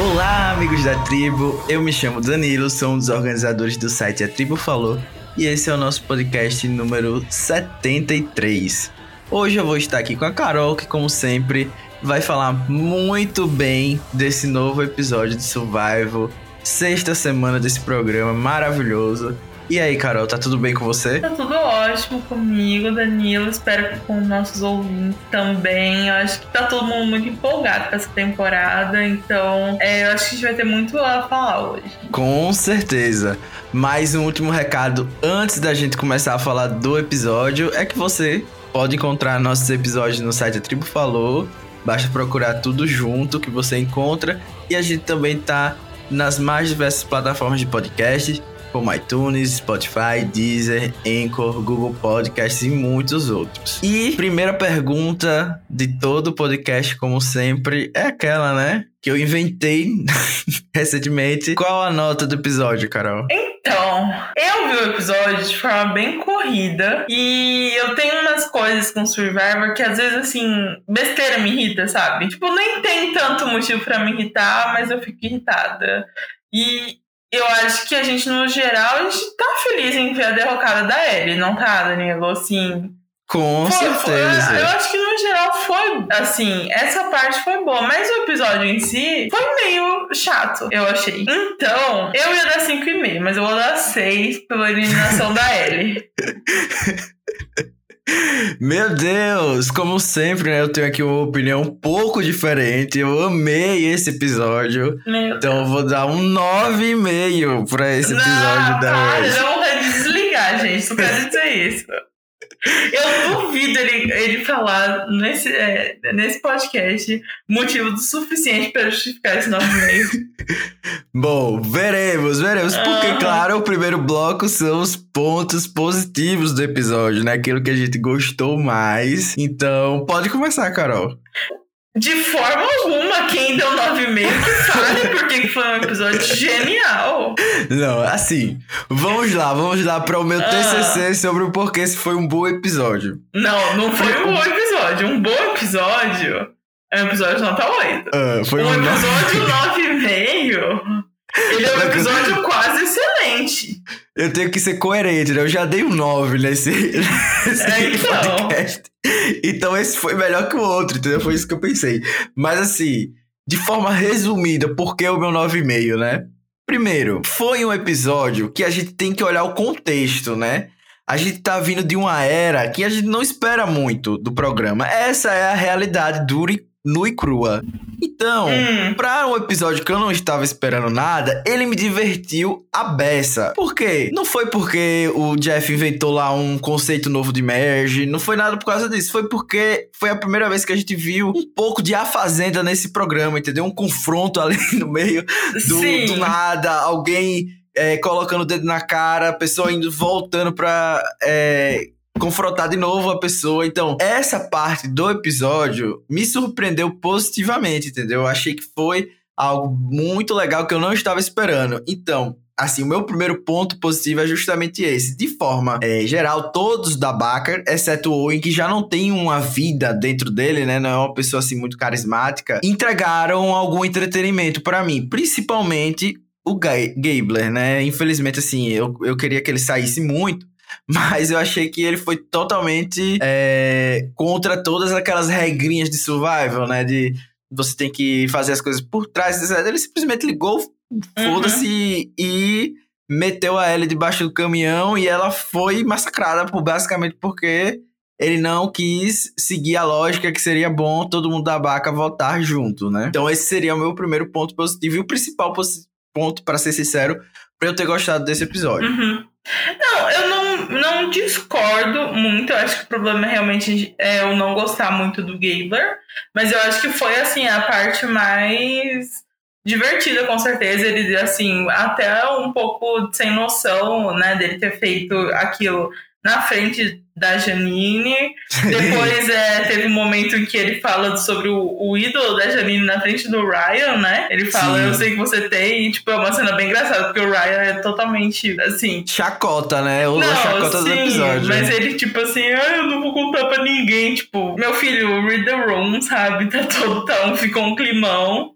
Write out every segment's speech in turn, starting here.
Olá, amigos da tribo. Eu me chamo Danilo, sou um dos organizadores do site A Tribo Falou e esse é o nosso podcast número 73. Hoje eu vou estar aqui com a Carol, que, como sempre, vai falar muito bem desse novo episódio de Survival, sexta semana desse programa maravilhoso. E aí, Carol, tá tudo bem com você? Tá tudo ótimo comigo, Danilo. Espero que com nossos ouvintes também. Eu acho que tá todo mundo muito empolgado com essa temporada, então é, eu acho que a gente vai ter muito a falar hoje. Com certeza. Mais um último recado antes da gente começar a falar do episódio é que você pode encontrar nossos episódios no site A Tribo Falou. Basta procurar tudo junto que você encontra. E a gente também tá nas mais diversas plataformas de podcast como iTunes, Spotify, Deezer, Anchor, Google Podcasts e muitos outros. E primeira pergunta de todo podcast, como sempre, é aquela, né? Que eu inventei recentemente. Qual a nota do episódio, Carol? Então, eu vi o episódio de forma bem corrida e eu tenho umas coisas com Survivor que às vezes, assim, besteira me irrita, sabe? Tipo, nem tem tanto motivo para me irritar, mas eu fico irritada. E eu acho que a gente, no geral, a gente tá feliz em ver a derrocada da Ellie, não tá, Danilo? Assim. Com foi, certeza. Foi, eu acho que no geral foi assim, essa parte foi boa, mas o episódio em si foi meio chato, eu achei. Então, eu ia dar 5,5, mas eu vou dar 6 pela eliminação da Ellie. Meu Deus, como sempre, né, eu tenho aqui uma opinião um pouco diferente. Eu amei esse episódio. Meu então Deus. eu vou dar um 9,5 pra esse episódio não, da para, hoje. Não, vai desligar, gente. Não quero dizer isso. Eu duvido ele, ele falar nesse, é, nesse podcast motivo do suficiente para justificar esse 9,5. Bom, veremos, veremos. Porque, claro, o primeiro bloco são os pontos positivos do episódio, né? Aquilo que a gente gostou mais. Então, pode começar, Carol. De forma alguma, quem deu 9,5 que fale porque foi um episódio genial. Não, assim, vamos lá, vamos lá para o meu ah. TCC sobre o porquê esse foi um bom episódio. Não, não foi um bom episódio. Um bom episódio é um episódio nota 8. Ah, foi um, um episódio 9,5 ele é um episódio quase excelente. Eu tenho que ser coerente, né? Eu já dei um 9 nesse, nesse é, então. podcast. Então esse foi melhor que o outro, entendeu? Foi isso que eu pensei. Mas assim, de forma resumida, por que o meu 9,5, né? Primeiro, foi um episódio que a gente tem que olhar o contexto, né? A gente tá vindo de uma era que a gente não espera muito do programa. Essa é a realidade dura e nua e crua. Então, hum. pra um episódio que eu não estava esperando nada, ele me divertiu a beça. Por quê? Não foi porque o Jeff inventou lá um conceito novo de merge, não foi nada por causa disso, foi porque foi a primeira vez que a gente viu um pouco de A Fazenda nesse programa, entendeu? Um confronto ali no meio do, do nada, alguém é, colocando o dedo na cara, a pessoa indo voltando pra. É, confrontar de novo a pessoa. Então, essa parte do episódio me surpreendeu positivamente, entendeu? Eu achei que foi algo muito legal que eu não estava esperando. Então, assim, o meu primeiro ponto positivo é justamente esse. De forma é, geral, todos da Baker, exceto o Owen, que já não tem uma vida dentro dele, né? Não é uma pessoa assim muito carismática, entregaram algum entretenimento para mim, principalmente o Gabler, né? Infelizmente, assim, eu, eu queria que ele saísse muito, mas eu achei que ele foi totalmente é, contra todas aquelas regrinhas de survival, né? De você tem que fazer as coisas por trás. Ele simplesmente ligou, uhum. foda-se, e meteu a Ellie debaixo do caminhão e ela foi massacrada por basicamente porque ele não quis seguir a lógica que seria bom todo mundo da Baca votar junto, né? Então esse seria o meu primeiro ponto positivo e o principal ponto, para ser sincero, para eu ter gostado desse episódio. Uhum. Não, eu não, não discordo muito. Eu acho que o problema realmente é eu não gostar muito do Gabler. Mas eu acho que foi, assim, a parte mais divertida, com certeza. Ele, assim, até um pouco sem noção, né, dele ter feito aquilo na frente da Janine. Depois é, teve um momento em que ele fala sobre o, o, ídolo da Janine na frente do Ryan, né? Ele fala, Sim. eu sei que você tem, e tipo, é uma cena bem engraçada, porque o Ryan é totalmente assim. Chacota, né? O não, chacota sim, do episódio. Mas ele, tipo assim, ah, eu não vou contar pra ninguém. Tipo, meu filho, read the room, sabe? Tá todo tão, ficou um climão.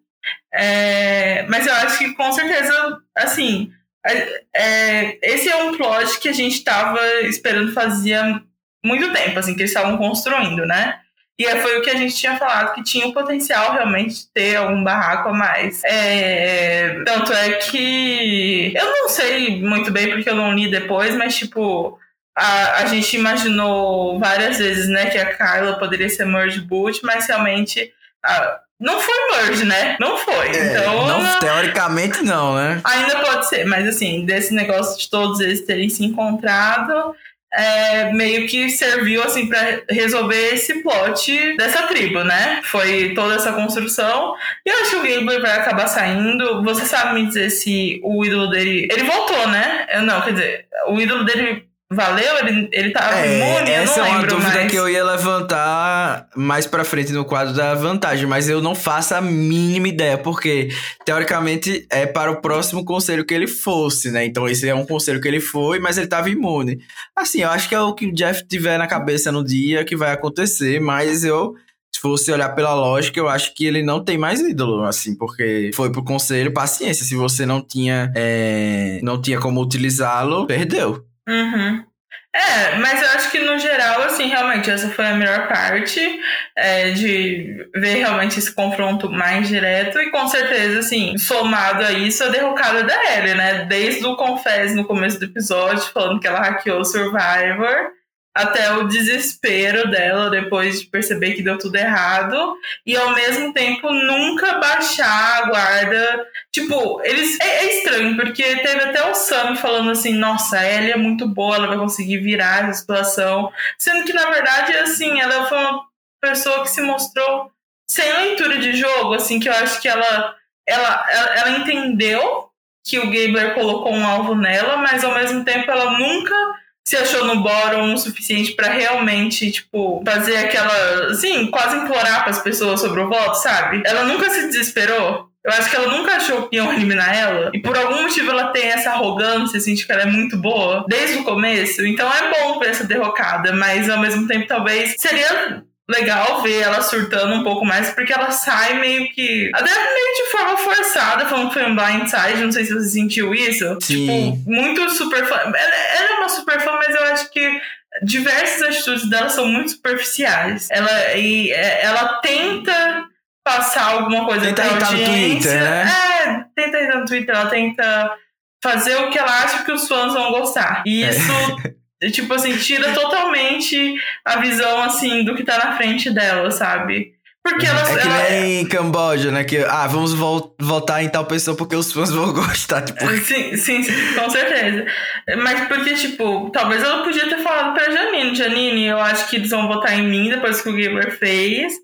É, É, mas eu acho que com certeza, assim, é, esse é um plot que a gente estava esperando fazia muito tempo, assim, que eles estavam construindo, né? E foi o que a gente tinha falado, que tinha o potencial realmente de ter algum barraco a mais. É, tanto é que. Eu não sei muito bem porque eu não li depois, mas tipo. A, a gente imaginou várias vezes, né, que a Kyla poderia ser Merge Boot, mas realmente a, não foi merge, né? Não foi. É, então, não, teoricamente não, né? Ainda pode ser, mas assim, desse negócio de todos eles terem se encontrado, é, meio que serviu assim para resolver esse plot dessa tribo, né? Foi toda essa construção. E eu acho que o Gable vai acabar saindo. Você sabe me dizer se o ídolo dele. Ele voltou, né? Eu, não, quer dizer, o ídolo dele Valeu? Ele, ele tá é, imune? Essa é uma dúvida mais. que eu ia levantar mais pra frente no quadro da vantagem, mas eu não faço a mínima ideia, porque teoricamente é para o próximo conselho que ele fosse, né? Então esse é um conselho que ele foi, mas ele tava imune. Assim, eu acho que é o que o Jeff tiver na cabeça no dia que vai acontecer, mas eu se fosse olhar pela lógica, eu acho que ele não tem mais ídolo, assim, porque foi pro conselho, paciência. Se você não tinha, é, não tinha como utilizá-lo, perdeu. Uhum. É, mas eu acho que no geral, assim, realmente, essa foi a melhor parte é, de ver realmente esse confronto mais direto e com certeza, assim, somado a isso, a derrocada da Ellie, né? Desde o Confess no começo do episódio, falando que ela hackeou o Survivor até o desespero dela depois de perceber que deu tudo errado e ao mesmo tempo nunca baixar a guarda. Tipo, eles é, é estranho porque teve até o Sam falando assim: "Nossa, a Ellie é muito boa, ela vai conseguir virar essa situação", sendo que na verdade assim, ela foi uma pessoa que se mostrou sem leitura de jogo, assim, que eu acho que ela ela, ela, ela entendeu que o Gabler colocou um alvo nela, mas ao mesmo tempo ela nunca se achou no bórum o suficiente para realmente, tipo, fazer aquela, assim, quase implorar para as pessoas sobre o voto, sabe? Ela nunca se desesperou. Eu acho que ela nunca achou que iam eliminar ela. E por algum motivo ela tem essa arrogância, assim, de que ela é muito boa desde o começo. Então é bom pra essa derrocada, mas ao mesmo tempo talvez seria legal ver ela surtando um pouco mais, porque ela sai meio que. Até meio de forma forçada, falando que foi um blindside, não sei se você sentiu isso. Sim. Tipo, muito super fã. Ela, ela é uma super fã, mas eu acho que diversas atitudes dela são muito superficiais. Ela, e, é, ela tenta passar alguma coisa tenta pra audiência. No Twitter, né? É, tenta entrar no Twitter, ela tenta fazer o que ela acha que os fãs vão gostar. E isso tipo assim, tira totalmente a visão, assim, do que tá na frente dela, sabe? Porque ela. É que ela, nem em Camboja, né? Que, ah, vamos vol votar em tal pessoa porque os fãs vão gostar, tipo. Sim, sim, sim, com certeza. Mas porque, tipo, talvez ela podia ter falado pra Janine, Janine, eu acho que eles vão votar em mim depois que o Gamer fez.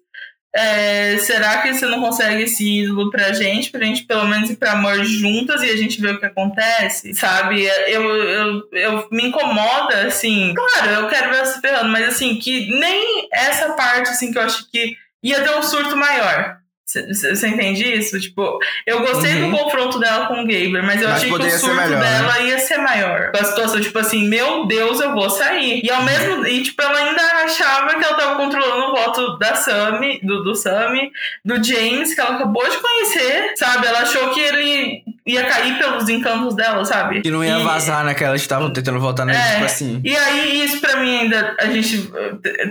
É, será que você não consegue esse ídolo pra gente? Pra gente pelo menos ir pra amor juntas e a gente ver o que acontece, sabe? Eu, eu, eu me incomoda, assim. Claro, eu quero ver se ferrando, mas assim, que nem essa parte, assim, que eu acho que ia ter um surto maior. Você entende isso? Tipo, eu gostei uhum. do confronto dela com o Gaber, mas eu mas achei que o surto melhor, dela né? ia ser maior. A situação, tipo assim, meu Deus, eu vou sair. E ao mesmo e tipo, ela ainda achava que ela tava controlando o voto da Sammy, do, do Sammy, do James, que ela acabou de conhecer, sabe? Ela achou que ele ia cair pelos encantos dela, sabe? Que não ia e, vazar, né? Que elas estavam tentando votar nele, é, tipo assim. E aí, isso pra mim ainda, a gente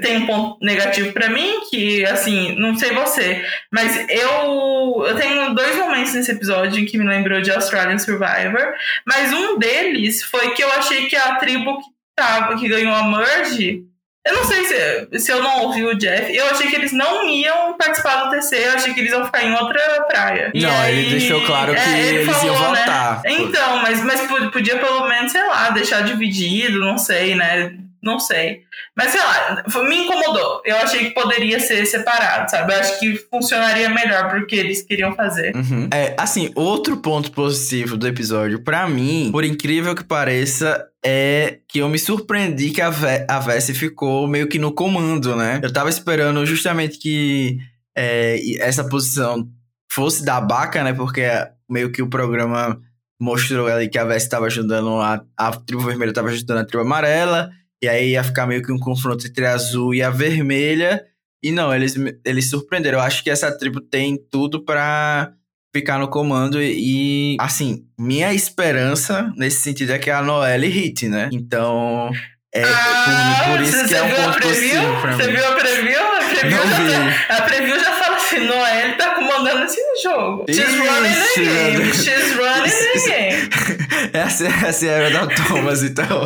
tem um ponto negativo pra mim, que assim, não sei você, mas eu, eu tenho dois momentos nesse episódio que me lembrou de Australian Survivor, mas um deles foi que eu achei que a tribo que tava, que ganhou a Merge, eu não sei se, se eu não ouvi o Jeff, eu achei que eles não iam participar do TC, eu achei que eles iam ficar em outra praia. Não, aí, ele deixou claro que é, eles falou, iam né? voltar. Né? Então, mas, mas podia pelo menos, sei lá, deixar dividido, não sei, né? Não sei. Mas sei lá, me incomodou. Eu achei que poderia ser separado, sabe? Eu acho que funcionaria melhor pro que eles queriam fazer. Uhum. É, assim, outro ponto positivo do episódio, para mim, por incrível que pareça, é que eu me surpreendi que a, Ve a Vessi ficou meio que no comando, né? Eu tava esperando justamente que é, essa posição fosse da Baca, né? Porque meio que o programa mostrou ali que a Vessi estava ajudando a, a tribo vermelha, estava ajudando a tribo amarela. E aí ia ficar meio que um confronto entre a azul e a vermelha. E não, eles, eles surpreenderam. Eu acho que essa tribo tem tudo para ficar no comando e, e, assim, minha esperança nesse sentido é que a Noelle hit, né? Então, é ah, por, por isso que é um ponto pra Você mim. viu a preview? A preview, Não já vi. tá, a preview já fala assim, Noelle tá comandando esse jogo. She's Ixi, running the game. She's running the Isso- game. Essa, essa é a era da Thomas, então.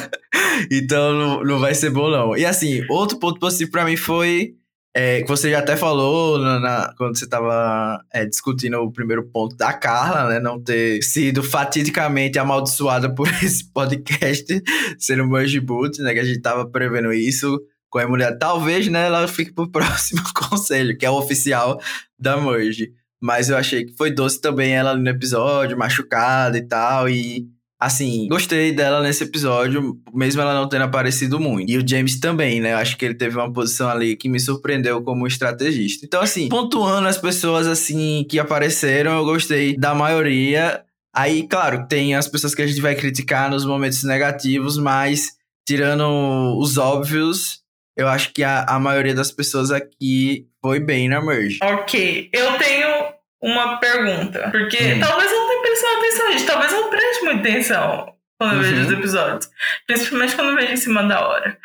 então não, não vai ser bom, não. E assim, outro ponto positivo pra mim foi. É, que você já até falou na, na- quando você tava é, discutindo o primeiro ponto da Carla, né? Não ter sido fatidicamente amaldiçoada por esse podcast ser um Boot, né? Que a gente tava prevendo isso com a mulher. Talvez, né, ela fique pro próximo conselho, que é o oficial da Merge. Mas eu achei que foi doce também ela no episódio, machucada e tal. E, assim, gostei dela nesse episódio, mesmo ela não tendo aparecido muito. E o James também, né? Eu acho que ele teve uma posição ali que me surpreendeu como estrategista. Então, assim, pontuando as pessoas, assim, que apareceram, eu gostei da maioria. Aí, claro, tem as pessoas que a gente vai criticar nos momentos negativos, mas tirando os óbvios, eu acho que a, a maioria das pessoas aqui foi bem na merge. Ok, eu tenho uma pergunta. Porque Hum. talvez eu não tenha prestado atenção, gente. Talvez eu não preste muita atenção quando eu vejo Uhum. os episódios. Principalmente quando eu vejo em cima da hora.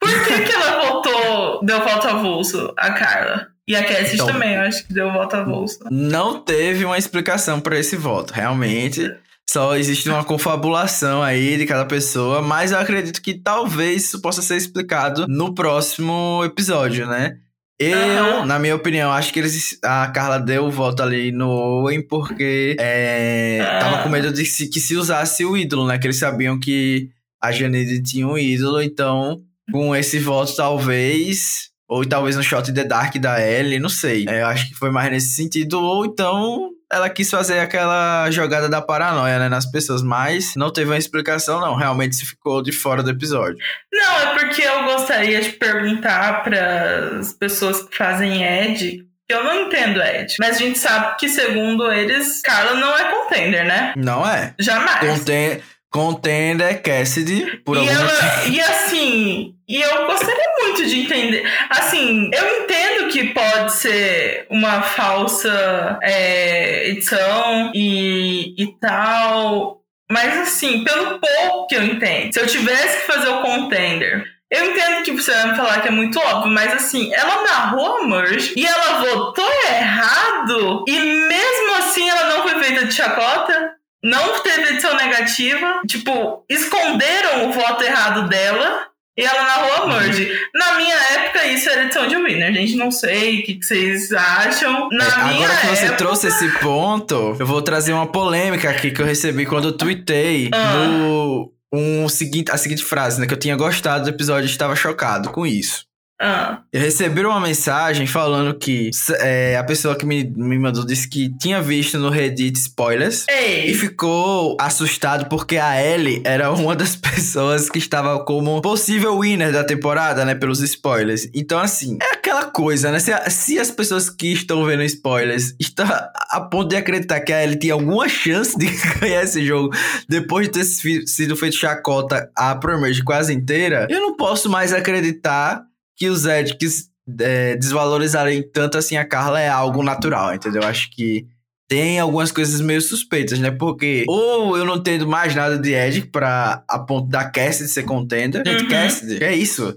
Por que, que ela voltou, deu volta avulso, a Carla? E a Cassie Então. também, eu acho que deu volta avulso. Não teve uma explicação para esse voto, realmente. Só existe uma confabulação aí de cada pessoa, mas eu acredito que talvez isso possa ser explicado no próximo episódio, né? Eu, Aham. na minha opinião, acho que eles, a Carla deu o voto ali no Owen porque é, Ah. tava com medo de se, que se usasse o ídolo, né? Que eles sabiam que a Janine tinha um ídolo, então com esse voto talvez, ou talvez no shot the dark da Ellie, não sei. É, eu acho que foi mais nesse sentido, ou então ela quis fazer aquela jogada da paranoia, né, nas pessoas, mas não teve uma explicação não, realmente se ficou de fora do episódio. Não, é porque eu gostaria de perguntar para as pessoas que fazem Ed. que Eu não entendo Ed, mas a gente sabe que, segundo eles, Carla não é contender, né? Não é? Jamais. Conten contender Cassidy por e, algum ela, e assim, e eu gostaria muito de entender. Assim, eu entendo que pode ser uma falsa é, edição e, e tal. Mas assim, pelo pouco que eu entendo, se eu tivesse que fazer o contender. Eu entendo que você vai me falar que é muito óbvio, mas assim, ela narrou a merge e ela votou errado e mesmo assim ela não foi feita de chacota não teve edição negativa, tipo, esconderam o voto errado dela e ela narrou a merge. Na minha época, isso era edição de winner, gente. Não sei o que, que vocês acham. Na É, minha agora que você época, trouxe esse ponto, eu vou trazer uma polêmica aqui que eu recebi quando eu tuitei Ah. no um seguinte, a seguinte frase, né? Que eu tinha gostado do episódio e estava chocado com isso. Ah, Eu recebi uma mensagem falando que é, a pessoa que me, me mandou disse que tinha visto no Reddit spoilers. E ei, ficou assustado porque a Ellie era uma das pessoas que estava como possível winner da temporada, né? Pelos spoilers. Então, assim, é aquela coisa, né? Se, se as pessoas que estão vendo spoilers estão a ponto de acreditar que a Ellie tinha alguma chance de ganhar esse jogo depois de ter sido feito chacota a Promerge quase inteira, eu não posso mais acreditar que os Edges é, desvalorizarem tanto assim a Carla é algo natural, entendeu? Acho que tem algumas coisas meio suspeitas, né? Porque ou eu não entendo mais nada de Ed pra a ponto da Cassidy ser contender. Gente, Uhum. Cassidy, é isso?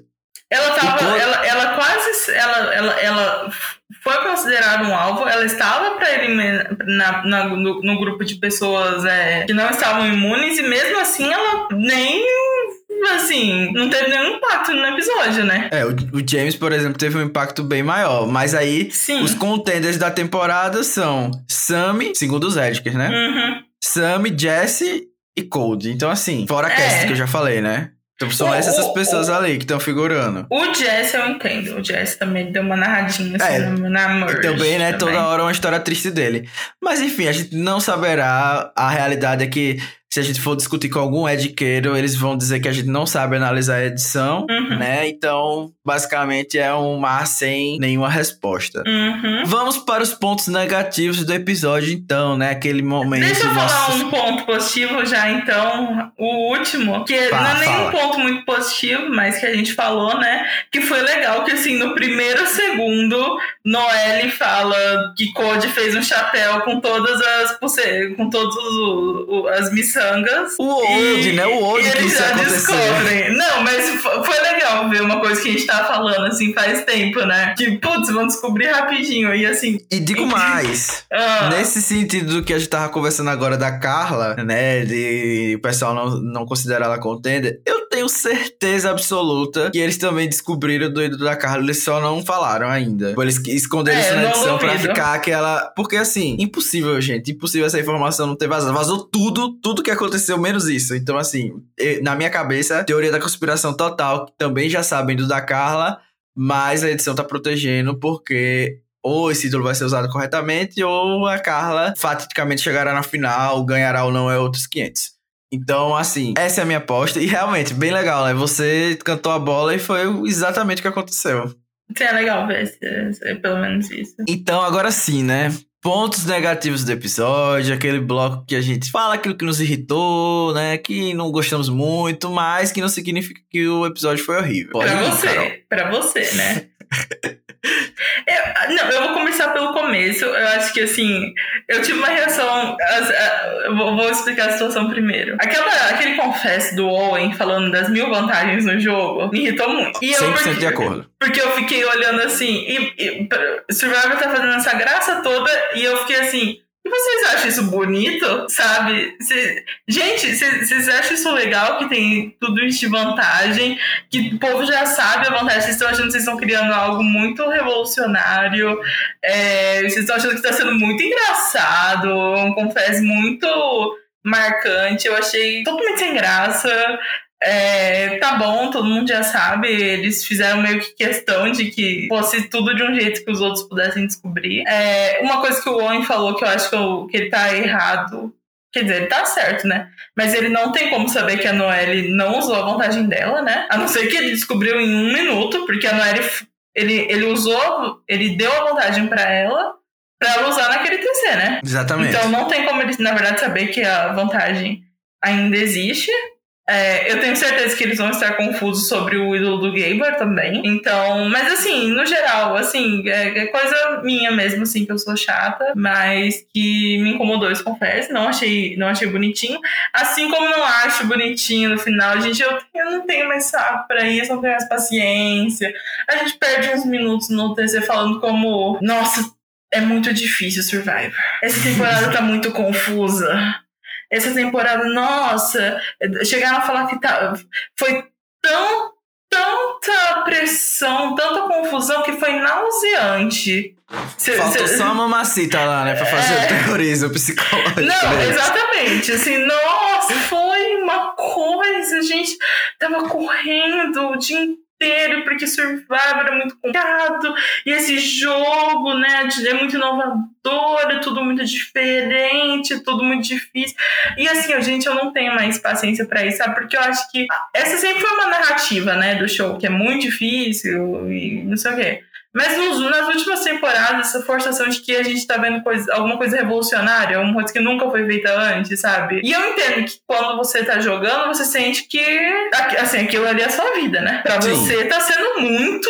ela tava. Ela, ela quase. Ela, ela, ela foi considerada um alvo, ela estava para eliminar na, na- no, no grupo de pessoas é, que não estavam imunes, e mesmo assim ela nem. Assim, não teve nenhum impacto no episódio, né? É, o, o James, por exemplo, teve um impacto bem maior. Mas aí, Sim. os contenders da temporada são Sammy, segundo os Edgers, né? Uhum. Sammy, Jesse e Cold. Então, assim, fora a É. Que eu já falei, né? Então são O- essas as o- pessoas o- ali que estão figurando. O Jess eu entendo. O Jess também deu uma narradinha assim É, na, na merge. Também, né, também. toda hora uma história triste dele. Mas enfim, a gente não saberá. A realidade é que se a gente for discutir com algum ediqueiro, eles vão dizer que a gente não sabe analisar a edição, Uhum. né? Então, basicamente é um mar sem nenhuma resposta. Uhum. Vamos para os pontos negativos do episódio, então, né? Aquele momento. Deixa eu falar um ponto positivo já, então. O último, que Fala, não é nem um ponto muito positivo, mas que a gente falou, né? Que foi legal que, assim, no primeiro segundo, Noelle fala que Code fez um chapéu com todas as com todas as miçangas. O old, E- né? O old e que eles isso acontecer. descobrem. Não, mas fo- foi legal ver uma coisa que a gente tava falando, assim, faz tempo, né? Que, putz, vão descobrir rapidinho. E assim. E digo mais. ah, Nesse sentido do que a gente tava conversando agora da Carla, né? De o pessoal não, não considerar ela contender, eu tenho certeza absoluta que eles também descobriram o doido da Carla, eles só não falaram ainda. Eles esconderam É, isso na edição pra ficar aquela. Porque assim, impossível, gente. Impossível essa informação não ter vazado. Vazou tudo, tudo que aconteceu, menos isso. Então, assim, na minha cabeça, teoria da conspiração total, que também já sabem do da Carla, mas a edição tá protegendo porque ou esse título vai ser usado corretamente, ou a Carla fatidicamente chegará na final, ganhará ou não é outros 500. Então, assim, essa é a minha aposta. E realmente, bem legal, né? Você cantou a bola e foi exatamente o que aconteceu. É legal ver se, se- pelo menos isso. Então, agora sim, né? Pontos negativos do episódio, aquele bloco que a gente fala aquilo que nos irritou, né? Que não gostamos muito, mas que não significa que o episódio foi horrível. Pode pra ir, você, Carol. pra você, né? Eu- não, eu vou começar pelo começo. Eu acho que assim, eu tive uma reação. eu vou, explicar a situação primeiro. Aquela, aquele confesso do Owen falando das mil vantagens no jogo me irritou muito. E eu, 100% porque- de acordo. Porque eu fiquei olhando assim, e, e Survivor tá fazendo essa graça toda, e eu fiquei assim. E vocês acham isso bonito? Sabe? Cê- gente, cê- vocês acham isso legal que tem tudo isso de vantagem? Que o povo já sabe a vantagem. Vocês estão achando que estão criando algo muito revolucionário. é, vocês estão achando que está sendo muito engraçado. Um confesso muito marcante. Eu achei totalmente sem graça. É, tá bom, todo mundo já sabe. Eles fizeram meio que questão de que fosse tudo de um jeito que os outros pudessem descobrir. É, uma coisa que o Owen falou que eu acho que, eu- que ele tá errado. Quer dizer, ele tá certo, né? Mas ele não tem como saber que a Noelle não usou a vantagem dela, né? A não ser que ele descobriu em um minuto, porque a Noelle ele, ele usou, ele deu a vantagem pra ela, pra ela usar naquele TC, né? Exatamente. Então não tem como ele, na verdade, saber que a vantagem ainda existe. É, eu tenho certeza que eles vão estar confusos sobre o ídolo do Gaber também. Então, mas assim, no geral, assim, é, é coisa minha mesmo, assim, que eu sou chata, mas que me incomodou esse confesso. Não achei, não achei bonitinho. Assim como não acho bonitinho no final, gente, eu, eu não tenho mais saco pra isso, não tenho mais paciência. A gente perde uns minutos no TC falando como, nossa, é muito difícil Survivor. Essa temporada tá muito confusa. Essa temporada, nossa, chegaram a falar que tá, foi tão, tanta pressão, tanta confusão que foi nauseante. Cê- cê- só uma mamacita lá, né? Pra fazer É. o terrorismo psicológico. Não, né? exatamente. Assim, nossa, foi uma coisa. A gente tava correndo o dia inteiro porque Survivor é muito complicado. E esse jogo, né, é muito inovador, é tudo muito diferente, tudo muito difícil. E assim, gente, eu não tenho mais paciência pra isso, sabe? Porque eu acho que essa sempre foi uma narrativa, né, do show, que é muito difícil e não sei o quê. Mas nos- nas últimas temporadas, essa forçação de que a gente tá vendo coisa, alguma coisa revolucionária, uma coisa que nunca foi feita antes, sabe? E eu entendo que quando você tá jogando, você sente que assim, aquilo ali é a sua vida, né? Pra Sim. você tá sendo muito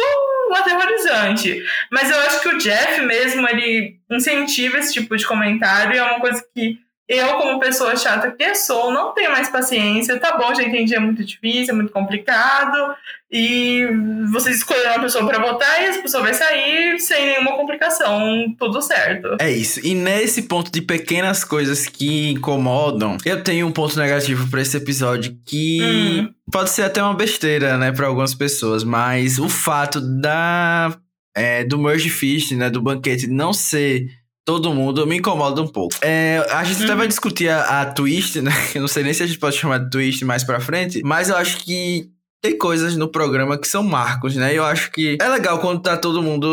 aterrorizante. Mas eu acho que o Jeff mesmo, ele incentiva esse tipo de comentário e é uma coisa que eu, como pessoa chata que sou, não tenho mais paciência. Tá bom, já entendi, é muito difícil, é muito complicado. E vocês escolheram uma pessoa pra votar e essa pessoa vai sair sem nenhuma complicação, tudo certo. É isso. E nesse ponto de pequenas coisas que incomodam, eu tenho um ponto negativo pra esse episódio que Hum. pode ser até uma besteira, né, pra algumas pessoas, mas o fato da é, do merge feast, né, do banquete não ser todo mundo me incomoda um pouco. É, a gente até Uhum. vai discutir a, a twist, né? Eu não sei nem se a gente pode chamar de twist mais pra frente, mas eu acho que tem coisas no programa que são marcos, né? Eu acho que é legal quando tá todo mundo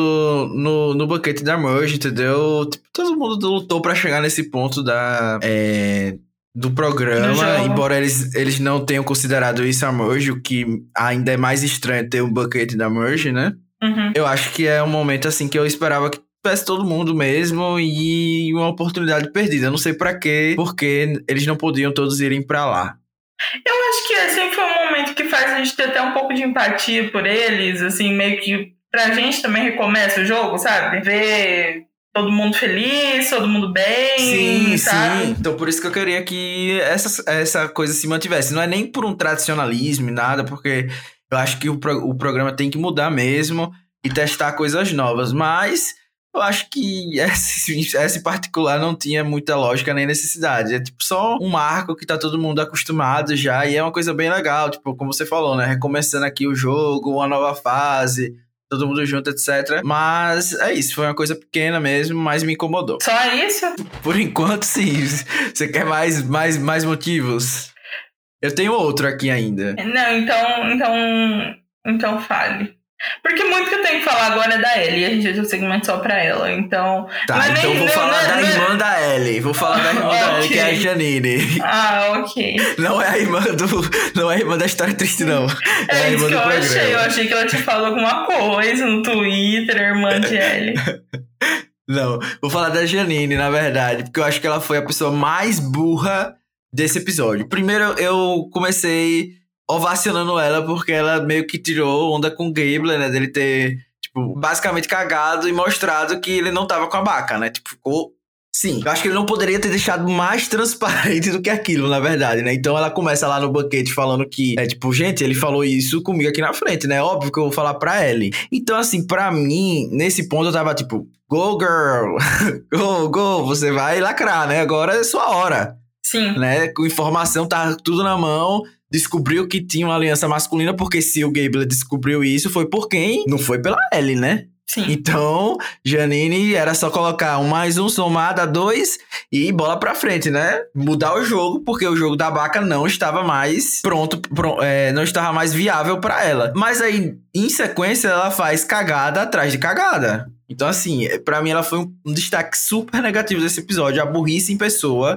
no, no banquete da Merge, entendeu? Tipo, todo mundo lutou pra chegar nesse ponto da. É, do programa, embora eles, eles não tenham considerado isso a merge, o que ainda é mais estranho ter um bucket da merge, né? Uhum. Eu acho que é um momento assim que eu esperava que tivesse todo mundo mesmo e uma oportunidade perdida. Eu não sei para quê, porque eles não podiam todos irem para lá. Eu acho que sempre foi um momento que faz a gente ter até um pouco de empatia por eles, assim, meio que pra gente também recomeça o jogo, sabe? Ver todo mundo feliz, todo mundo bem. Sim, sabe? sim. Então por isso que eu queria que essa, essa coisa se mantivesse. Não é nem por um tradicionalismo e nada, porque eu acho que o, pro, o programa tem que mudar mesmo e testar coisas novas. Mas eu acho que em particular não tinha muita lógica nem necessidade. É tipo só um marco que tá todo mundo acostumado já e é uma coisa bem legal. Tipo, como você falou, né? Recomeçando aqui o jogo, uma nova fase todo mundo junto, etc. Mas é isso, foi uma coisa pequena mesmo, mas me incomodou. Só isso? Por enquanto, sim. Você quer mais, mais, mais motivos? Eu tenho outro aqui ainda. Não, então, então, então fale. Porque muito que eu tenho que falar agora é da Ellie, a gente fez um segmento só pra ela, então... Tá, então nem, vou falar não, da não, irmã da Ellie, vou falar da irmã okay. da Ellie, que é a Janine. Ah, ok. Não é a irmã do... não é a irmã da história triste, não. É, é a irmã isso que do eu programa. achei, eu achei que ela te falou alguma coisa no Twitter, irmã de Ellie. Não, vou falar da Janine, na verdade, porque eu acho que ela foi a pessoa mais burra desse episódio. Primeiro, eu comecei ovacionando ela porque ela meio que tirou onda com o Gable, né? Dele ter, tipo, basicamente cagado e mostrado que ele não tava com a baca, né? Tipo, ficou. Sim, eu acho que ele não poderia ter deixado mais transparente do que aquilo, na verdade, né? Então ela começa lá no banquete falando que, é tipo, gente, ele falou isso comigo aqui na frente, né? Óbvio que eu vou falar pra Ellie. Então, assim, pra mim, nesse ponto eu tava tipo, go girl, go, go, você vai lacrar, né? Agora é sua hora. Sim. Né? Com informação, tá tudo na mão descobriu que tinha uma aliança masculina, porque se o Gable descobriu isso, foi por quem? Não foi pela Ellie, né? Sim. Então, Janine era só colocar um mais um somado a dois e bola pra frente, né? Mudar o jogo, porque o jogo da Baca não estava mais pronto, pronto é, não estava mais viável para ela. Mas aí, em sequência, ela faz cagada atrás de cagada. Então, assim, para mim ela foi um, um destaque super negativo desse episódio. A burrice em pessoa,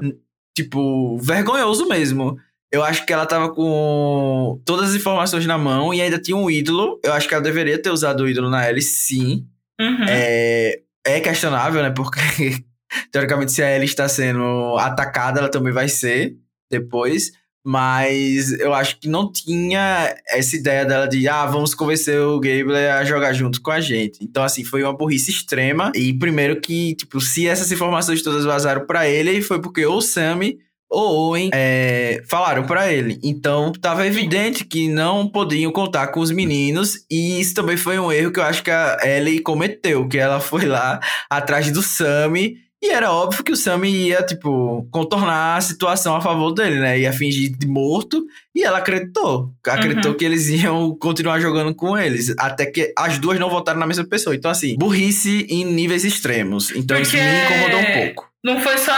tipo, vergonhoso mesmo. Eu acho que ela tava com todas as informações na mão e ainda tinha um ídolo. Eu acho que ela deveria ter usado o ídolo na Ellie, sim. Uhum. É, é questionável, né? Porque, teoricamente, se a Ellie está sendo atacada, ela também vai ser depois. Mas eu acho que não tinha essa ideia dela de, ah, vamos convencer o Gable a jogar junto com a gente. Então, assim, foi uma burrice extrema. E primeiro que, tipo, se essas informações todas vazaram para ele, foi porque o Sammy Owen é, falaram para ele. Então, tava evidente que não podiam contar com os meninos. E isso também foi um erro que eu acho que a Ellie cometeu. Que ela foi lá atrás do Sammy. E era óbvio que o Sammy ia, tipo, contornar a situação a favor dele, né? Ia fingir de morto. E ela acreditou. Acreditou uhum. que eles iam continuar jogando com eles. Até que as duas não votaram na mesma pessoa. Então, assim, burrice em níveis extremos. Então, Porque... isso me incomodou um pouco não foi só.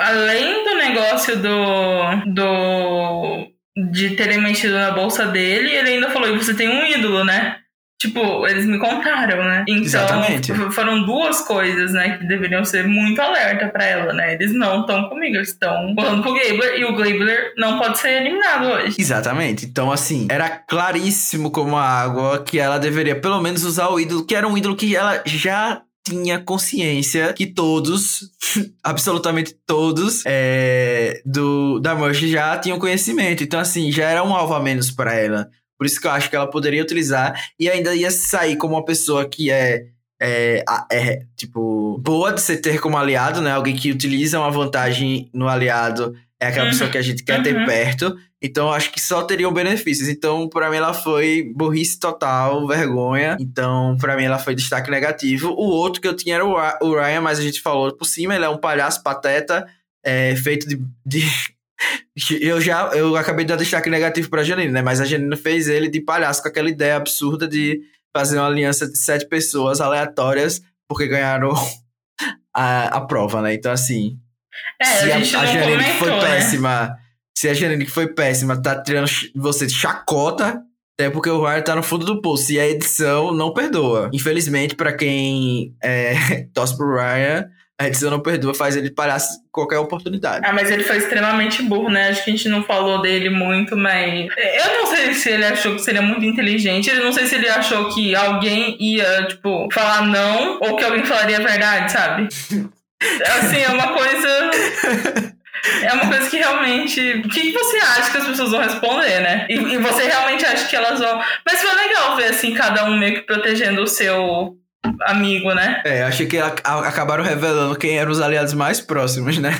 Além do negócio do. do de terem mexido na bolsa dele, ele ainda falou: você tem um ídolo, né? Tipo, eles me contaram, né? Então, Exatamente. foram duas coisas, né, que deveriam ser muito alerta para ela, né? Eles não estão comigo, eles estão falando com o Gabler e o Gabler não pode ser eliminado hoje. Exatamente. Então, assim, era claríssimo como a água que ela deveria pelo menos usar o ídolo, que era um ídolo que ela já tinha consciência que todos, absolutamente todos, é, do, da Merch já tinham conhecimento. Então, assim, já era um alvo a menos para ela. Por isso que eu acho que ela poderia utilizar e ainda ia sair como uma pessoa que é, é, é tipo, boa de se ter como aliado, né? Alguém que utiliza uma vantagem no aliado é aquela uhum. pessoa que a gente quer uhum. ter perto. Então, acho que só teriam benefícios. Então, para mim, ela foi burrice total, vergonha. Então, para mim, ela foi destaque negativo. O outro que eu tinha era o Ryan, mas a gente falou por cima. Ele é um palhaço pateta, é, feito de, de... Eu já eu acabei de dar destaque negativo pra Janine, né? Mas a Janine fez ele de palhaço com aquela ideia absurda de fazer uma aliança de sete pessoas aleatórias porque ganharam a, a prova, né? Então, assim. É, se a, a, a Janine foi né? péssima se a Janine que foi péssima tá tirando você de chacota, até porque o Ryan tá no fundo do poço. E a edição não perdoa. Infelizmente, para quem é, torce pro Ryan, A edição não perdoa, faz ele parar qualquer oportunidade. Ah, mas ele foi extremamente burro, né? Acho que a gente não falou dele muito, mas. Eu não sei se ele achou que seria muito inteligente. Eu não sei se ele achou que alguém ia, tipo, falar não, ou que alguém falaria a verdade, sabe? Assim, é uma coisa. É uma coisa que realmente. O que você acha que as pessoas vão responder, né? E, e, você realmente acha que elas vão. Mas foi legal ver, assim, cada um meio que protegendo o seu amigo, né? É, achei que acabaram revelando quem eram os aliados mais próximos, né?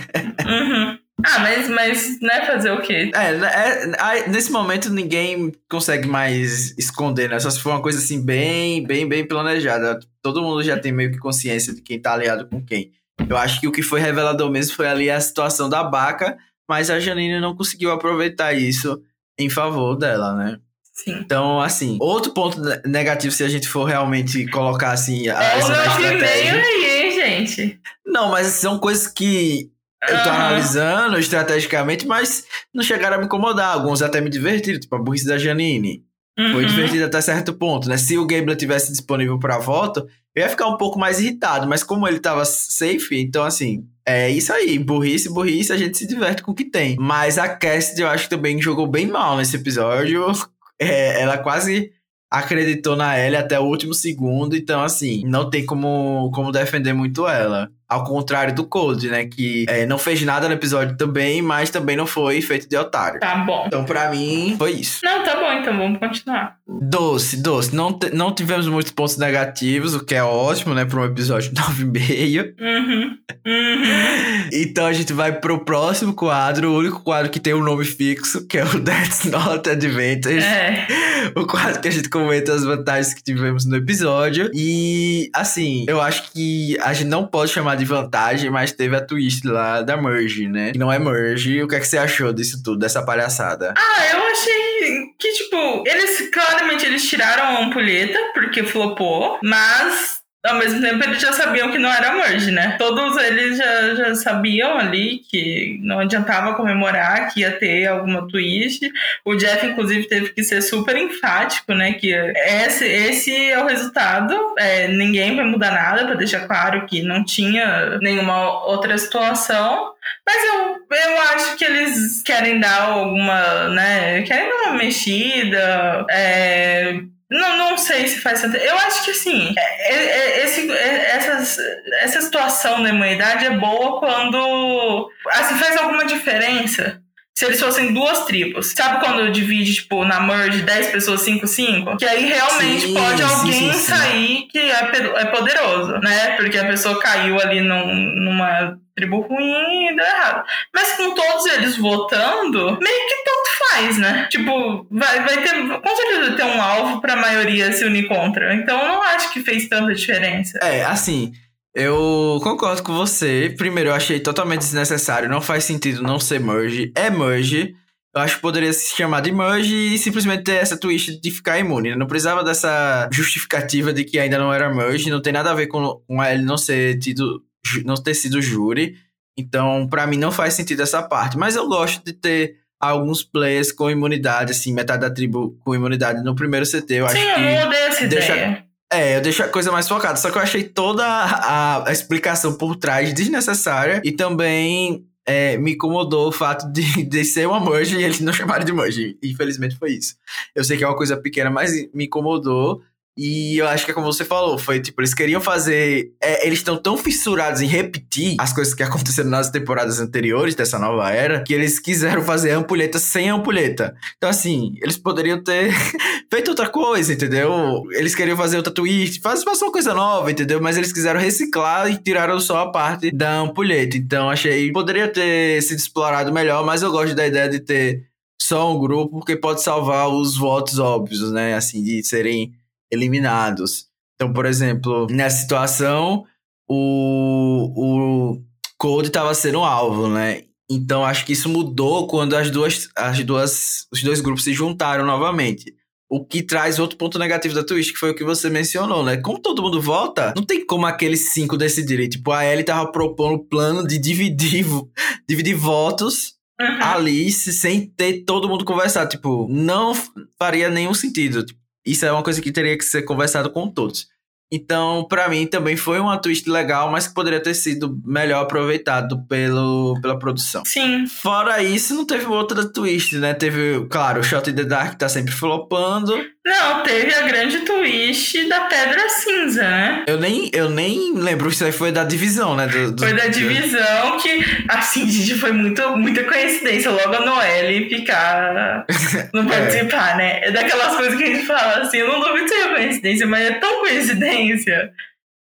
Uhum. Ah, mas, mas, né, fazer o quê? É, é, nesse momento ninguém consegue mais esconder, né? Só se for uma coisa assim, bem, bem, bem planejada. Todo mundo já tem meio que consciência de quem tá aliado com quem. Eu acho que o que foi revelador mesmo foi ali a situação da Baca, mas a Janine não conseguiu aproveitar isso em favor dela, né? Sim. Então, assim, outro ponto negativo, se a gente for realmente colocar assim. A, é o estratégia... aí, gente. Não, mas são coisas que eu tô uhum. analisando estrategicamente, mas não chegaram a me incomodar. Alguns até me divertiram, tipo a burrice da Janine. Uhum. Foi divertido até certo ponto, né? Se o Gabler tivesse disponível para voto, eu ia ficar um pouco mais irritado, mas como ele tava safe, então assim, é isso aí, burrice, burrice, a gente se diverte com o que tem. Mas a Cassidy eu acho que também jogou bem mal nesse episódio. É, ela quase acreditou na Ellie até o último segundo, então assim, não tem como, como defender muito ela. Ao contrário do Cold, né? Que é, não fez nada no episódio também, mas também não foi feito de otário. Tá bom. Então, pra mim, foi isso. Não, tá bom, então vamos continuar. Doce, doce. Não, não tivemos muitos pontos negativos, o que é ótimo, né? Pra um episódio 9,5. Uhum. Uhum. então a gente vai pro próximo quadro, o único quadro que tem um nome fixo, que é o That's Not Advantage. É. O quadro que a gente comenta as vantagens que tivemos no episódio. E, assim, eu acho que a gente não pode chamar de vantagem, mas teve a twist lá da Merge, né? Que não é Merge. O que é que você achou disso tudo, dessa palhaçada? Ah, eu achei que, tipo, eles claramente eles tiraram a ampulheta porque flopou, mas ao mesmo tempo, eles já sabiam que não era merge, né? Todos eles já, já sabiam ali que não adiantava comemorar, que ia ter alguma twist. O Jeff, inclusive, teve que ser super enfático, né? Que esse, esse é o resultado. É, ninguém vai mudar nada, para deixar claro que não tinha nenhuma outra situação. Mas eu, eu acho que eles querem dar alguma, né? Querem dar uma mexida. É, não, não sei se faz sentido. Eu acho que assim, é, é, é, esse, essas, essa situação da imunidade é boa quando assim, faz alguma diferença. Se eles fossem duas tribos. Sabe quando divide, tipo, na merge 10 pessoas 5, 5? Que aí realmente sim, pode alguém sim, sim, sair que é, é poderoso, né? Porque a pessoa caiu ali num, numa tribo ruim e deu errado. Mas com todos eles votando, meio que tanto faz, né? Tipo, vai, vai ter. Com certeza ter um alvo pra maioria se unir contra. Então eu não acho que fez tanta diferença. É, assim. Eu concordo com você. Primeiro, eu achei totalmente desnecessário. Não faz sentido não ser merge. É merge. Eu acho que poderia se chamar de merge e simplesmente ter essa twist de ficar imune. Não precisava dessa justificativa de que ainda não era merge. Não tem nada a ver com, com ele não ser tido não ter sido júri. Então, para mim, não faz sentido essa parte. Mas eu gosto de ter alguns players com imunidade, assim, metade da tribo com imunidade no primeiro CT. Eu Sim, acho que. eu deixa... ideia. É, eu deixo a coisa mais focada. Só que eu achei toda a, a explicação por trás desnecessária e também é, me incomodou o fato de, de ser uma merge e eles não chamaram de merge. Infelizmente foi isso. Eu sei que é uma coisa pequena, mas me incomodou. E eu acho que é como você falou, foi tipo, eles queriam fazer. É, eles estão tão fissurados em repetir as coisas que aconteceram nas temporadas anteriores dessa nova era, que eles quiseram fazer ampulheta sem ampulheta. Então, assim, eles poderiam ter feito outra coisa, entendeu? Eles queriam fazer outra twist, faz, faz uma coisa nova, entendeu? Mas eles quiseram reciclar e tiraram só a parte da ampulheta. Então, achei. Poderia ter sido explorado melhor, mas eu gosto da ideia de ter só um grupo, porque pode salvar os votos óbvios, né? Assim, de serem eliminados. Então, por exemplo, nessa situação, o, o Cold estava sendo alvo, né? Então, acho que isso mudou quando as duas, as duas, os dois grupos se juntaram novamente. O que traz outro ponto negativo da Twitch, que foi o que você mencionou, né? Como todo mundo vota, não tem como aqueles cinco decidirem. Tipo, a Ellie tava propondo o plano de dividir, dividir votos uhum. ali sem ter todo mundo conversar. Tipo, não faria nenhum sentido. Tipo, isso é uma coisa que teria que ser conversado com todos. Então, para mim, também foi uma twist legal, mas que poderia ter sido melhor aproveitado pelo, pela produção. Sim. Fora isso, não teve outra twist, né? Teve, claro, o Shot in the Dark tá sempre flopando. Não, teve a grande twist da Pedra Cinza, né? Eu nem, eu nem lembro, aí foi da divisão, né? Do, do, foi da divisão que, assim, gente, foi muito, muita coincidência. Logo a Noelle ficar. não participar, é. né? É daquelas coisas que a gente fala assim, eu não duvido que seja coincidência, mas é tão coincidência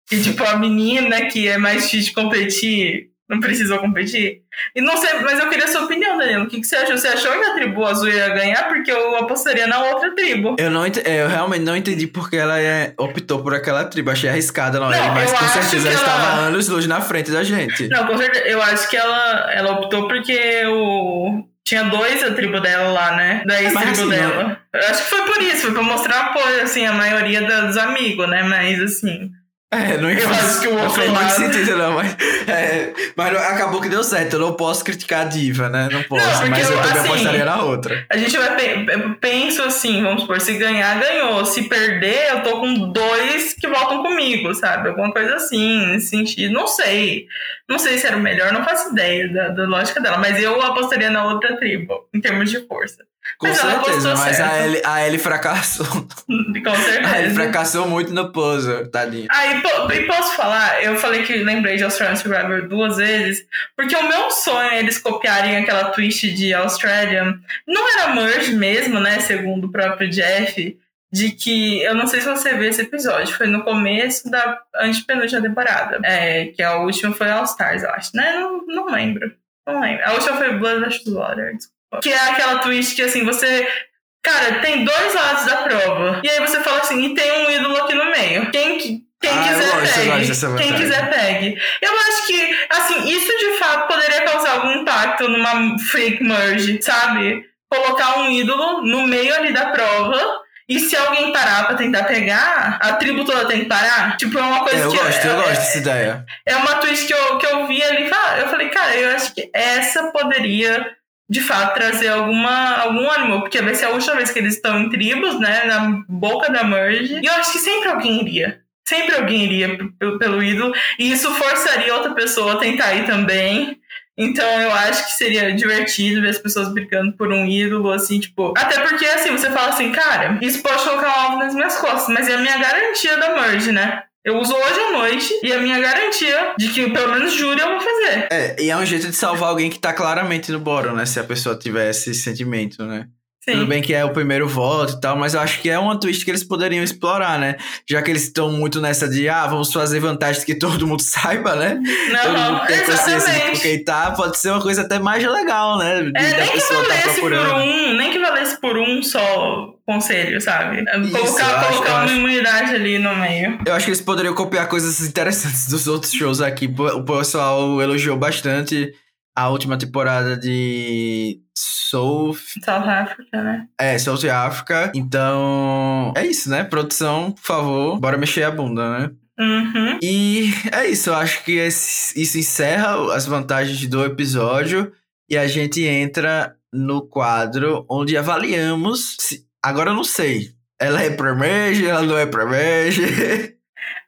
que, tipo, a menina que é mais difícil de competir não precisou competir. E não sei, mas eu queria a sua opinião, Danilo. O que, que você achou? Você achou que a tribo azul ia ganhar? Porque eu apostaria na outra tribo. Eu, não eu realmente não entendi porque ela é, optou por aquela tribo. Achei arriscada, não, não mas com certeza ela estava anos luz na frente da gente. Não, com certeza. Eu acho que ela, ela optou porque o. Tinha dois a tribo dela lá, né? Da ex-tribo assim, dela. Não. Eu acho que foi por isso, foi pra mostrar apoio, assim, a maioria dos amigos, né? Mas assim. É, não acho que o outro não faz muito sentido, não, mas, é, mas acabou que deu certo. Eu não posso criticar a diva, né? Não posso, não, mas eu, eu também assim, apostaria na outra. A gente vai penso assim, vamos supor, se ganhar, ganhou. Se perder, eu tô com dois que voltam comigo, sabe? Alguma coisa assim, nesse sentido. Não sei. Não sei se era o melhor, não faço ideia da, da lógica dela, mas eu apostaria na outra tribo, em termos de força. Com mas certeza, mas a Ellie, a Ellie fracassou. Com certeza. A Ellie fracassou muito no puzzle, tadinho. Ah, e, e, posso falar? Eu falei que lembrei de Australian Survivor duas vezes, porque o meu sonho é eles copiarem aquela twist de Australian. Não era merge mesmo, né? Segundo o próprio Jeff. De que, eu não sei se você viu esse episódio, foi no começo da antepenúltima temporada. É, que a última foi All Stars, eu acho, né? Não, não lembro. Não lembro. A última foi Blood Water, desculpa. Que é aquela twist que assim, você. Cara, tem dois lados da prova. E aí você fala assim, e tem um ídolo aqui no meio. Quem, quem ah, quiser gosto, pegue. Quem quiser pegue. Eu acho que, assim, isso de fato poderia causar algum impacto numa fake merge, sabe? Colocar um ídolo no meio ali da prova. E se alguém parar pra tentar pegar, a tribo toda tem que parar? Tipo, é uma coisa é, eu que. Gosto, eu gosto é, dessa ideia. É uma twist que eu, que eu vi ali. Eu falei, cara, eu acho que essa poderia de fato trazer alguma, algum ânimo, porque vai ser a última vez que eles estão em tribos, né, na boca da merge. E eu acho que sempre alguém iria. Sempre alguém iria pelo, ídolo, e isso forçaria outra pessoa a tentar ir também. Então eu acho que seria divertido ver as pessoas brigando por um ídolo, assim, tipo. Até porque, assim, você fala assim, cara, isso pode colocar um alvo nas minhas costas, mas é a minha garantia da merge, né? Eu uso hoje à noite e a minha garantia de que pelo menos júri eu vou fazer. É, e é um jeito de salvar alguém que tá claramente no boro, né? Se a pessoa tiver esse sentimento, né? Sim. Tudo bem que é o primeiro voto e tal, mas eu acho que é uma twist que eles poderiam explorar, né? Já que eles estão muito nessa de, ah, vamos fazer vantagens que todo mundo saiba, né? Não, todo mundo tem exatamente. Porque tá, pode ser uma coisa até mais legal, né? De, é, nem que tá valesse tá por um, nem que valesse por um só conselho, sabe? Isso, colocar colocar uma acho... imunidade ali no meio. Eu acho que eles poderiam copiar coisas interessantes dos outros shows aqui. O pessoal elogiou bastante a última temporada de South... South Africa, né? É, South Africa. Então, é isso, né? Produção, por favor, bora mexer a bunda, né? Uhum. E é isso, eu acho que esse, isso encerra as vantagens do episódio e a gente entra no quadro onde avaliamos. Se... Agora eu não sei. Ela é pre-merge, ela não é pre-merge.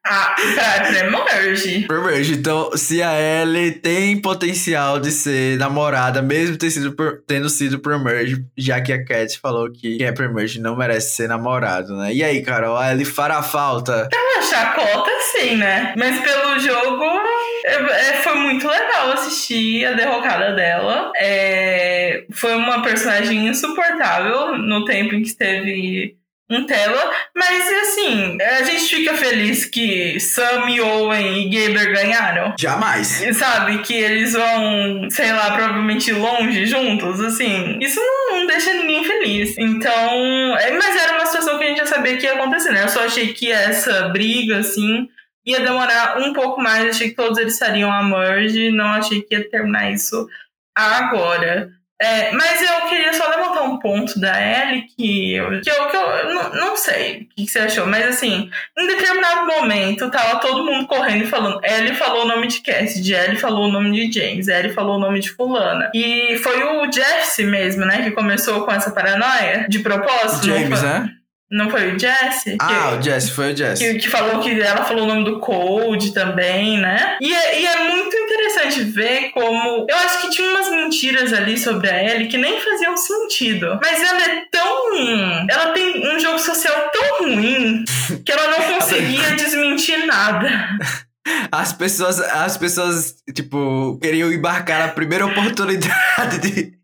Ah, pra Premerge. Premerge. Então, se a Ellie tem potencial de ser namorada, mesmo ter sido, tendo sido Premerge, já que a Cat falou que quem é Premerge não merece ser namorado, né? E aí, Carol, a Ellie fará falta? É uma chacota, sim, né? Mas pelo jogo, é, é, foi muito legal assistir a derrocada dela. É, foi uma personagem insuportável no tempo em que esteve em tela, mas assim, a gente fica feliz que Sam, Owen e Gaber ganharam. Jamais. Sabe, que eles vão, sei lá, provavelmente longe juntos, assim, isso não, não deixa ninguém feliz. Então, é, mas era uma situação que a gente já sabia que ia acontecer, né? Eu só achei que essa briga, assim, ia demorar um pouco mais, achei que todos eles estariam a merge, não achei que ia terminar isso agora. É, mas eu queria só levantar um ponto da Ellie que eu, que eu, que eu não, não sei o que você achou, mas assim, em determinado momento tava todo mundo correndo e falando. Ellie falou o nome de Cassidy, Ellie falou o nome de James, Ellie falou o nome de Fulana. E foi o Jesse mesmo, né, que começou com essa paranoia de propósito. James, né? Não foi o Jesse? Ah, que, o Jesse, foi o Jesse. Que, que, falou que ela falou o nome do Code também, né? E é, e é muito interessante ver como. Eu acho que tinha umas mentiras ali sobre a Ellie que nem faziam sentido. Mas ela é tão. Ela tem um jogo social tão ruim que ela não conseguia desmentir nada. As pessoas, as pessoas, tipo, queriam embarcar na primeira oportunidade de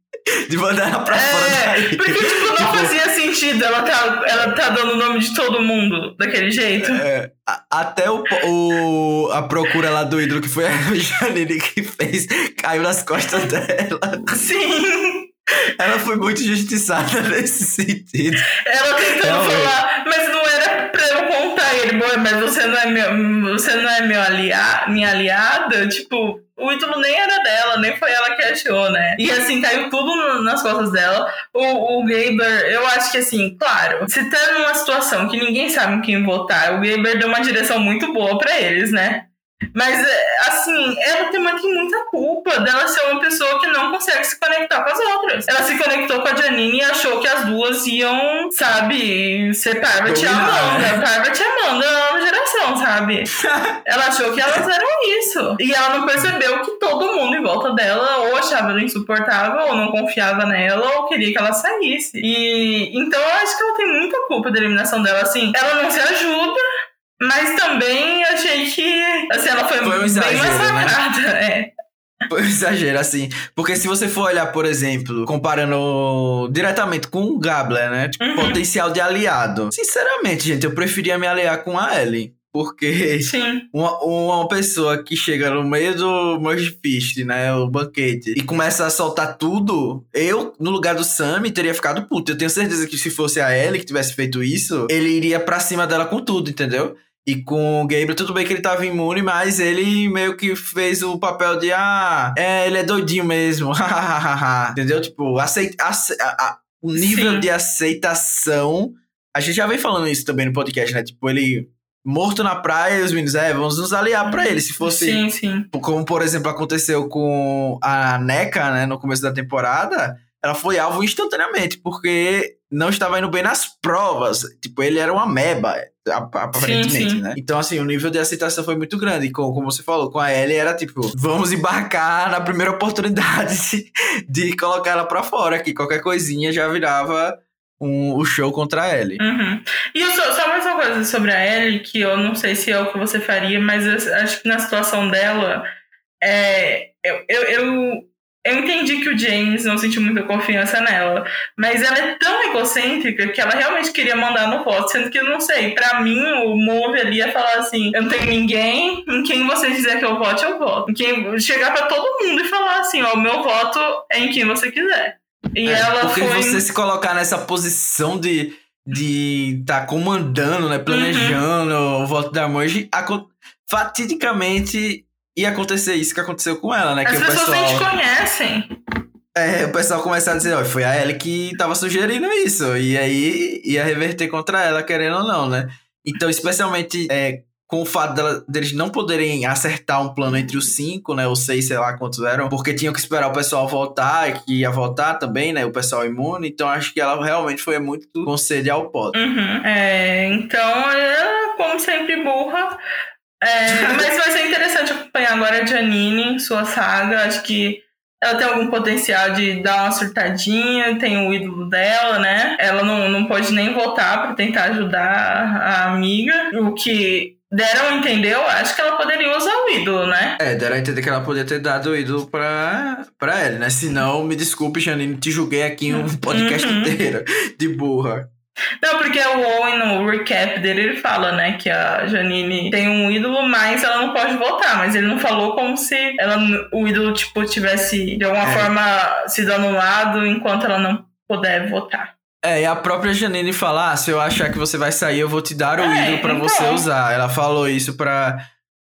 de mandar ela pra é, fora daí. Porque, tipo, não tipo, fazia sentido ela tá, ela tá dando o nome de todo mundo daquele jeito. É, até o, o, a procura lá do ídolo, que foi a Janine que fez, caiu nas costas dela. Sim. Ela foi muito justiçada nesse sentido. Ela tentando falar, mas não era pra eu contar ele, mas você não é meu, você não é meu alia, minha aliada, tipo, o ídolo nem era dela, nem foi ela que achou, né? E assim, caiu tudo nas costas dela. O, o Gaber, eu acho que assim, claro, se tá numa situação que ninguém sabe quem votar, o Gaber deu uma direção muito boa para eles, né? Mas, é, assim, ela tem muita culpa dela ser uma pessoa que não consegue se conectar com as outras. Ela se conectou com a Janine e achou que as duas iam, sabe, ser Parvati e Amanda. Parvati e Amanda na geração, sabe? ela achou que elas eram isso. E ela não percebeu que todo mundo em volta dela ou achava ela insuportável, ou não confiava nela, ou queria que ela saísse. E então eu acho que ela tem muita culpa da eliminação dela. Assim, ela não se ajuda mas também achei que assim, ela foi, foi um exagero, bem massacrada. Né? É. Foi um exagero, assim. Porque se você for olhar, por exemplo, comparando diretamente com o Gabler, né? Tipo, uhum. potencial de aliado. Sinceramente, gente, eu preferia me aliar com a Ellie. Porque uma, uma pessoa que chega no meio do Merge Fist, né? O banquete, e começa a soltar tudo, eu, no lugar do Sammy, teria ficado puto. Eu tenho certeza que se fosse a Ellie que tivesse feito isso, ele iria pra cima dela com tudo, entendeu? E com o Gabriel, tudo bem que ele tava imune, mas ele meio que fez o papel de ah, é, ele é doidinho mesmo. Entendeu? Tipo, aceita, ace, a, a, o nível Sim. de aceitação. A gente já vem falando isso também no podcast, né? Tipo, ele morto na praia e os meninos, é, vamos nos aliar para ele. Se fosse. Sim, sim. Como, por exemplo, aconteceu com a NECA, né, no começo da temporada ela foi alvo instantaneamente, porque não estava indo bem nas provas. Tipo, ele era uma meba, aparentemente, sim, sim. né? Então, assim, o nível de aceitação foi muito grande. E como, como você falou, com a Ellie era tipo, vamos embarcar na primeira oportunidade de, colocar ela pra fora, que qualquer coisinha já virava um, o show contra a Ellie. Uhum. E eu só, só mais uma coisa sobre a Ellie, que eu não sei se é o que você faria, mas acho que na situação dela, é, eu, eu, eu eu entendi que o James não sentiu muita confiança nela, mas ela é tão egocêntrica que ela realmente queria mandar no voto, sendo que eu não sei, para mim o move ali é falar assim, eu não tenho ninguém, em quem você quiser que eu vote, eu voto. Em quem chegar para todo mundo e falar assim, ó, o meu voto é em quem você quiser. E é, ela porque foi... você se colocar nessa posição de de estar tá comandando, né, planejando uhum. o voto da Merge, fatidicamente ia acontecer isso que aconteceu com ela, né? As que pessoas o pessoal... nem te conhecem. É, o pessoal começar a dizer, ó, foi a Ellie que tava sugerindo isso. E aí ia reverter contra ela, querendo ou não, né? Então, especialmente é, com o fato dela, deles não poderem acertar um plano entre os cinco, né? Ou seis, sei lá quantos eram, porque tinham que esperar o pessoal voltar, e que ia voltar também, né? O pessoal imune. Então, acho que ela realmente foi muito com sede ao pote. Uhum. É, então, ela, como sempre, burra. É, mas vai ser interessante acompanhar agora a Janine, sua saga. Acho que ela tem algum potencial de dar uma surtadinha, tem o ídolo dela, né? Ela não, não pode nem votar para tentar ajudar a amiga. O que deram a entender, eu acho que ela poderia usar o ídolo, né? É, deram a entender que ela poderia ter dado o ídolo pra, pra ela, né? Senão, me desculpe, Janine, te julguei aqui um podcast uhum. inteiro de burra. Não, porque o Owen, no recap dele, ele fala, né, que a Janine tem um ídolo, mas ela não pode votar. Mas ele não falou como se ela, o ídolo, tipo, tivesse de alguma é. forma sido anulado enquanto ela não puder votar. É, e a própria Janine fala: ah, se eu achar que você vai sair, eu vou te dar o é, ídolo para então. você usar. Ela falou isso pra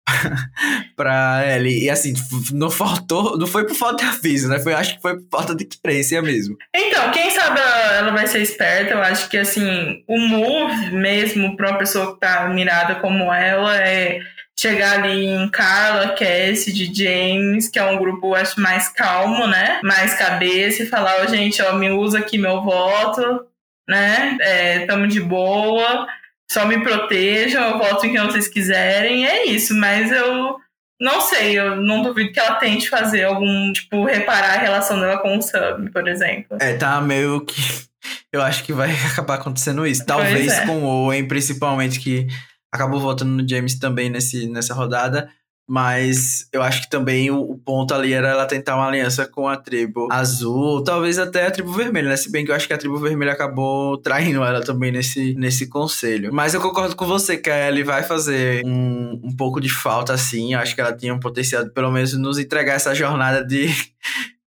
pra Ellie. E assim, não faltou, não foi por falta de aviso, né? Foi, acho que foi por falta de querência mesmo. Então, quem sabe ela vai ser esperta. Eu acho que assim, o move mesmo pra uma pessoa que tá mirada como ela é chegar ali em Carla, Cassidy, James, que é um grupo, acho, mais calmo, né? Mais cabeça e falar, oh, gente, ó, me usa aqui meu voto né? É, tamo de boa, só me protejam, eu voto em quem vocês quiserem, é isso, mas eu não sei, eu não duvido que ela tente fazer algum, tipo, reparar a relação dela com o Sam, por exemplo. É, tá meio que. Eu acho que vai acabar acontecendo isso. Talvez é. com o Owen, principalmente, que acabou votando no James também nesse, nessa rodada. Mas eu acho que também o, ponto ali era ela tentar uma aliança com a tribo azul, talvez até a tribo vermelha, né? Se bem que eu acho que a tribo vermelha acabou traindo ela também nesse, nesse conselho. Mas eu concordo com você que a Ellie vai fazer um, um pouco de falta, assim. Eu acho que ela tinha um potencial de pelo menos nos entregar essa jornada de.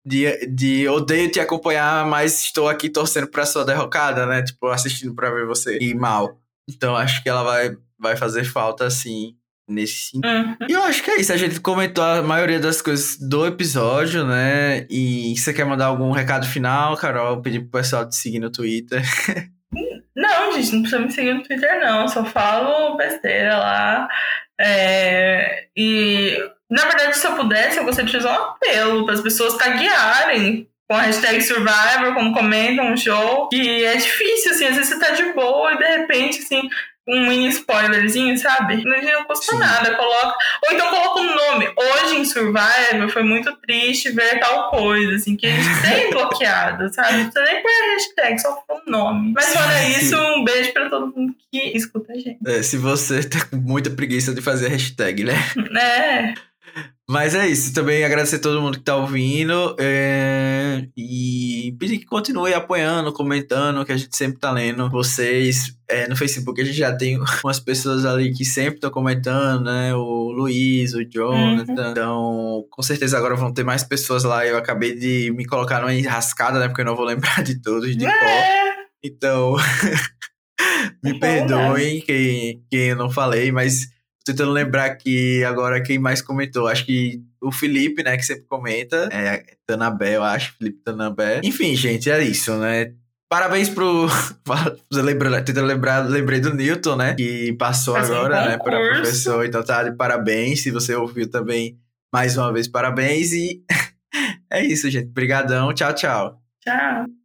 De, de odeio te acompanhar, mas estou aqui torcendo pra sua derrocada, né? Tipo, assistindo pra ver você ir mal. Então acho que ela vai, vai fazer falta, assim nesse sentido. Uhum. E eu acho que é isso. A gente comentou a maioria das coisas do episódio, né? E você quer mandar algum recado final, Carol? Pedir pro pessoal te seguir no Twitter. Não, gente, não precisa me seguir no Twitter, não. Eu só falo besteira lá. É... E, na verdade, se eu pudesse, eu gostaria de fazer um apelo para as pessoas taguearem com a hashtag Survivor, como comentam um show, que é difícil, assim, às vezes você tá de boa e de repente, assim, um mini spoilerzinho, sabe? Não custa Sim. nada, coloca. Ou então coloca um nome. Hoje em Survivor foi muito triste ver tal coisa, assim, que a gente tem bloqueado, sabe? Não precisa nem pôr a hashtag, só for um nome. Mas fora isso, um beijo pra todo mundo que escuta a gente. É, se você tá com muita preguiça de fazer hashtag, né? É. Mas é isso. Também agradecer a todo mundo que tá ouvindo. É... E pedir que continue apoiando, comentando, que a gente sempre tá lendo vocês. É, no Facebook a gente já tem umas pessoas ali que sempre estão comentando, né? O Luiz, o Jonathan. Uhum. Então, com certeza agora vão ter mais pessoas lá. Eu acabei de me colocar numa enrascada, né? Porque eu não vou lembrar de todos de é. Então, me né? perdoem quem, quem eu não falei, mas tentando lembrar que agora quem mais comentou, acho que o Felipe, né, que sempre comenta, é Tanabé, eu acho, Felipe Tanabé. Enfim, gente, é isso, né? Parabéns pro. tentando lembrar, lembrei do Newton, né? Que passou agora, né, para professor. Então tá de parabéns. Se você ouviu também, mais uma vez, parabéns. E é isso, gente. Obrigadão. Tchau, tchau. Tchau.